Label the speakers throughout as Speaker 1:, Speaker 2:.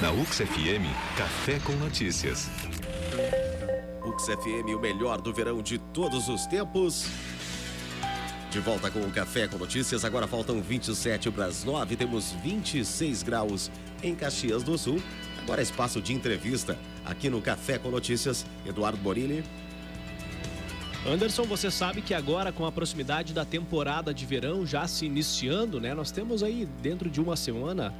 Speaker 1: Na UX FM, Café com Notícias.
Speaker 2: UX FM, o melhor do verão de todos os tempos. De volta com o Café com Notícias. Agora faltam 27 para as 9. Temos 26 graus em Caxias do Sul. Agora é espaço de entrevista aqui no Café com Notícias. Eduardo Borini.
Speaker 3: Anderson, você sabe que agora, com a proximidade da temporada de verão já se iniciando, né? Nós temos aí dentro de uma semana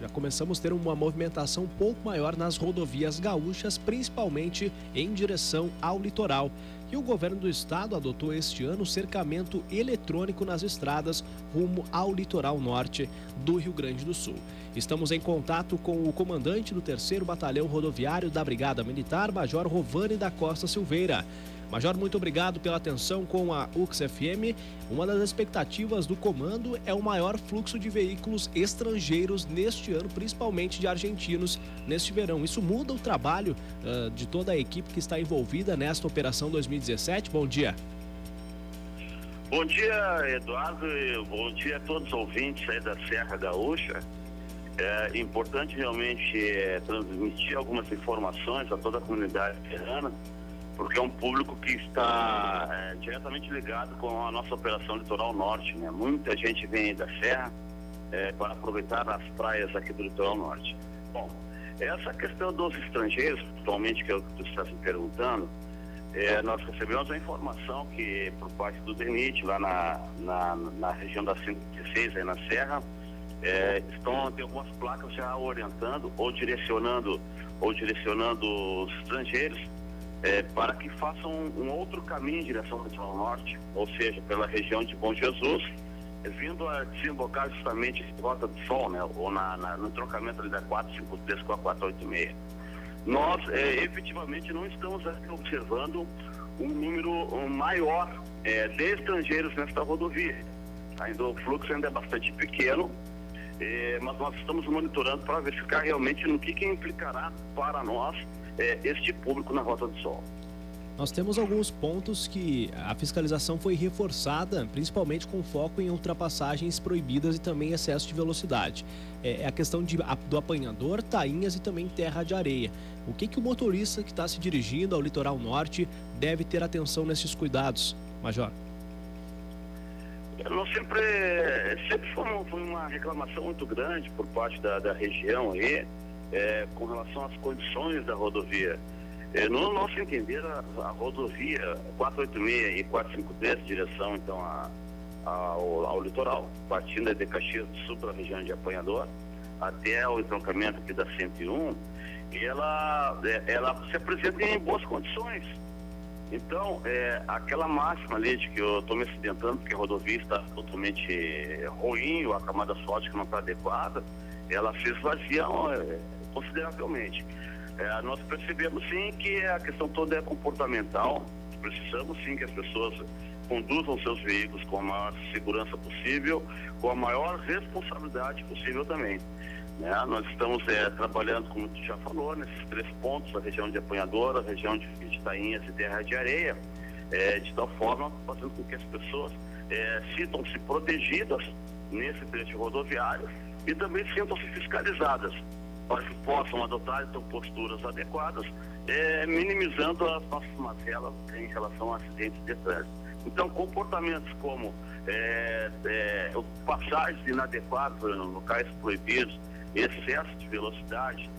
Speaker 3: já começamos a ter uma movimentação um pouco maior nas rodovias gaúchas, principalmente em direção ao litoral. E o governo do estado adotou este ano cercamento eletrônico nas estradas rumo ao litoral norte do Rio Grande do Sul. Estamos em contato com o comandante do 3 Batalhão Rodoviário da Brigada Militar, Major Rovani da Costa Silveira. Major, muito obrigado pela atenção com a UXFM. Uma das expectativas do comando é o maior fluxo de veículos estrangeiros neste ano, principalmente de argentinos, neste verão. Isso muda o trabalho uh, de toda a equipe que está envolvida nesta operação 2017? Bom dia.
Speaker 4: Bom dia, Eduardo. Bom dia a todos os ouvintes aí da Serra Gaúcha. É importante realmente é, transmitir algumas informações a toda a comunidade serrana porque é um público que está é, diretamente ligado com a nossa operação Litoral Norte. Né? Muita gente vem da Serra é, para aproveitar as praias aqui do Litoral Norte. Bom, essa questão dos estrangeiros, atualmente, que é o que tu está se perguntando, é, nós recebemos a informação que, por parte do DENIT, lá na, na, na região da 116, aí na Serra, é, estão tem algumas placas já orientando ou direcionando ou direcionando os estrangeiros é, para que façam um, um, outro caminho em direção ao litoral norte, ou seja, pela região de Bom Jesus, vindo a desembocar justamente em Rota do Sol, né, ou na, na, no trocamento ali da 453 com a 486. Nós, é, efetivamente, não estamos observando um número maior é, de estrangeiros nesta rodovia. Ainda o fluxo ainda é bastante pequeno, é, mas nós estamos monitorando para verificar realmente no que, que implicará para nós é, este público na Rota do Sol.
Speaker 3: Nós temos alguns pontos que a fiscalização foi reforçada, principalmente com foco em ultrapassagens proibidas e também excesso de velocidade. É, é a questão de, do apanhador, tainhas e também terra de areia. O que, que o motorista que está se dirigindo ao litoral norte deve ter atenção nesses cuidados, Major?
Speaker 4: Nós sempre, sempre foi uma, foi uma reclamação muito grande por parte da, da região aí, é, com relação às condições da rodovia. É, no nosso entender, a, a, rodovia 486 e 453, direção então a, a, ao, ao, litoral, partindo de Caxias do Sul para a região de Apanhador, até o entroncamento aqui da 101, ela, é, ela se apresenta em boas condições. Então, é, aquela máxima ali de que eu estou me acidentando porque a rodovia está totalmente ruim, ou a camada asfáltica não está adequada, ela se esvazia é, consideravelmente. É, nós percebemos sim que a questão toda é comportamental, precisamos sim que as pessoas conduzam seus veículos com a maior segurança possível, com a maior responsabilidade possível também. Né? Nós estamos é, trabalhando, como tu já falou, nesses três pontos, a região de Apanhadora, a região de, Tainhas e Terra de Areia, é, de tal forma fazendo com que as pessoas é, sintam-se protegidas nesse trecho rodoviário e também sintam-se fiscalizadas para que possam adotar então, posturas adequadas, é, minimizando as nossas mazelas em relação a acidentes de trânsito. Então, comportamentos como é, é, passagens inadequadas em locais proibidos, excesso de velocidade,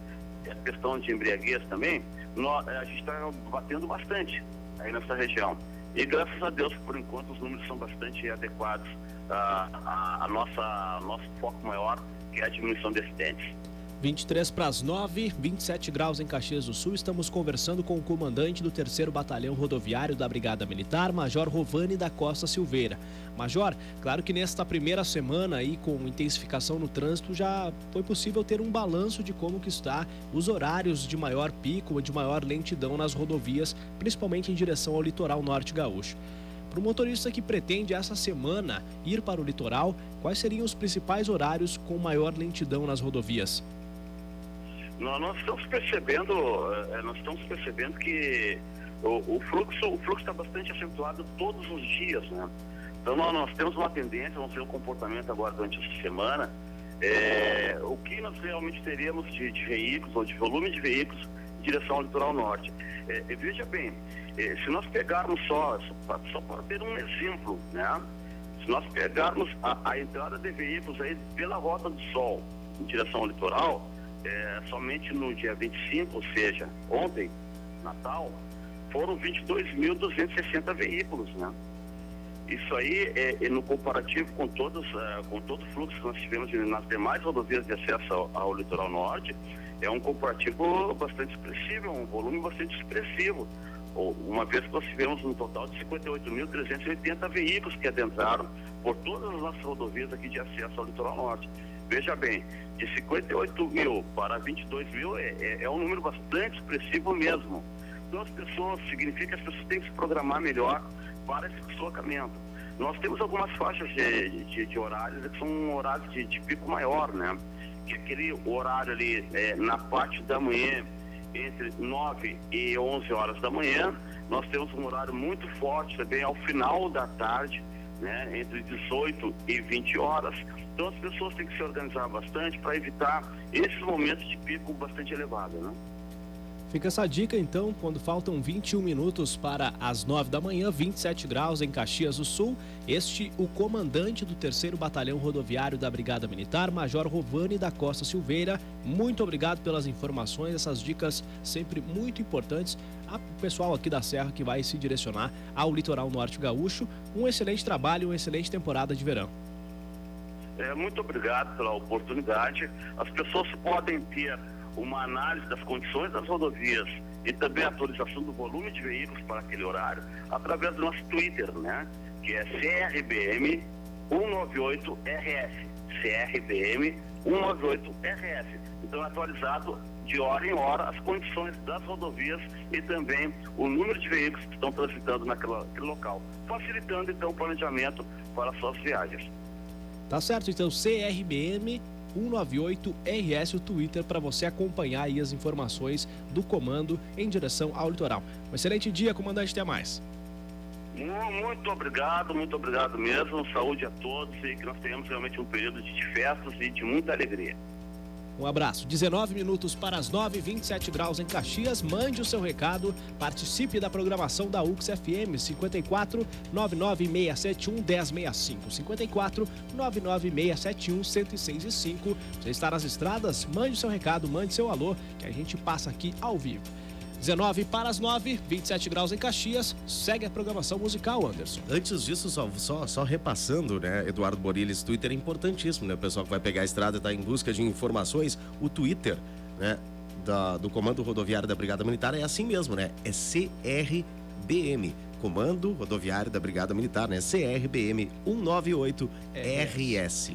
Speaker 4: a questão de embriaguez também, nós, a gente está batendo bastante aí nessa região. E graças a Deus, por enquanto, os números são bastante adequados à, à, à nossa nosso foco maior, que é a diminuição de acidentes.
Speaker 3: 23 para as 9, 27 graus em Caxias do Sul. Estamos conversando com o comandante do 3 Batalhão Rodoviário da Brigada Militar, Major Rovani da Costa Silveira. Major, claro que nesta primeira semana aí com intensificação no trânsito já foi possível ter um balanço de como que está os horários de maior pico, de maior lentidão nas rodovias, principalmente em direção ao litoral norte gaúcho. Para o motorista que pretende essa semana ir para o litoral, quais seriam os principais horários com maior lentidão nas rodovias?
Speaker 4: Nós, nós estamos percebendo, é, nós estamos percebendo que o, o fluxo o fluxo está bastante acentuado todos os dias, né? Então nós, nós, temos uma tendência, vamos ver um comportamento agora durante essa semana. É, o que nós realmente teremos de, de veículos ou de volume de veículos em direção ao litoral norte. É, veja bem, é, se nós pegarmos só, só para ter um exemplo, né? Se nós pegarmos a, a, entrada de veículos aí pela Rota do Sol em direção ao litoral, é, somente no dia 25, ou seja, ontem, Natal, foram 22.260 veículos, né? Isso aí, é, é, no comparativo com todos, uh, com todo o fluxo que nós tivemos nas demais rodovias de acesso ao, ao, litoral norte, é um comparativo bastante expressivo, um volume bastante expressivo. Uma vez que nós tivemos um total de 58.380 veículos que adentraram por todas as nossas rodovias aqui de acesso ao litoral norte. Veja bem, de 58 mil para 22 mil é, é, é um número bastante expressivo mesmo. Então as pessoas, significa que as pessoas têm que se programar melhor para esse deslocamento. Nós temos algumas faixas de, de, de horários que são horários de, de, pico maior, né? Que é aquele horário ali é, na parte da manhã, entre 9 e 11 horas da manhã, nós temos um horário muito forte também ao final da tarde, né? Entre 18 e 20 horas. Então as pessoas têm que se organizar bastante para evitar esses momentos de pico bastante elevado, né?
Speaker 3: Fica essa dica então, quando faltam 21 minutos para as 9 da manhã, 27 graus em Caxias do Sul. Este, o comandante do 3 Batalhão Rodoviário da Brigada Militar, Major Rovani da Costa Silveira. Muito obrigado pelas informações, essas dicas sempre muito importantes. A pessoal aqui da Serra que vai se direcionar ao litoral norte gaúcho. Um excelente trabalho, uma excelente temporada de verão.
Speaker 4: É, muito obrigado pela oportunidade. As pessoas podem ter uma análise das condições das rodovias e também a atualização do volume de veículos para aquele horário através do nosso Twitter, né? Que é CRBM 198RS. CRBM 198RS. Então, atualizado de hora em hora as condições das rodovias e também o número de veículos que estão transitando naquele local, facilitando então o planejamento para suas viagens.
Speaker 3: Tá certo, então CRBM 198RS, o Twitter, para você acompanhar aí as informações do comando em direção ao litoral. Um excelente dia, comandante, até mais.
Speaker 4: Muito obrigado, muito obrigado mesmo. Saúde a todos e que nós tenhamos realmente um período de festas e de muita alegria.
Speaker 3: Um abraço. 19 minutos para as 9, 27 graus em Caxias. Mande o seu recado. Participe da programação da UX FM 54 99671 1065. 54 99671 1065. Você está nas estradas? Mande o seu recado, mande seu alô, que a gente passa aqui ao vivo. 19 para as 9, 27 graus em Caxias. Segue a programação musical, Anderson.
Speaker 2: Antes disso, só, só, só repassando, né? Eduardo Borilis, Twitter é importantíssimo, né? O pessoal que vai pegar a estrada está em busca de informações. O Twitter, né? Da, do Comando Rodoviário da Brigada Militar é assim mesmo, né? É CRBM. Comando Rodoviário da Brigada Militar, né? CRBM 198 RS.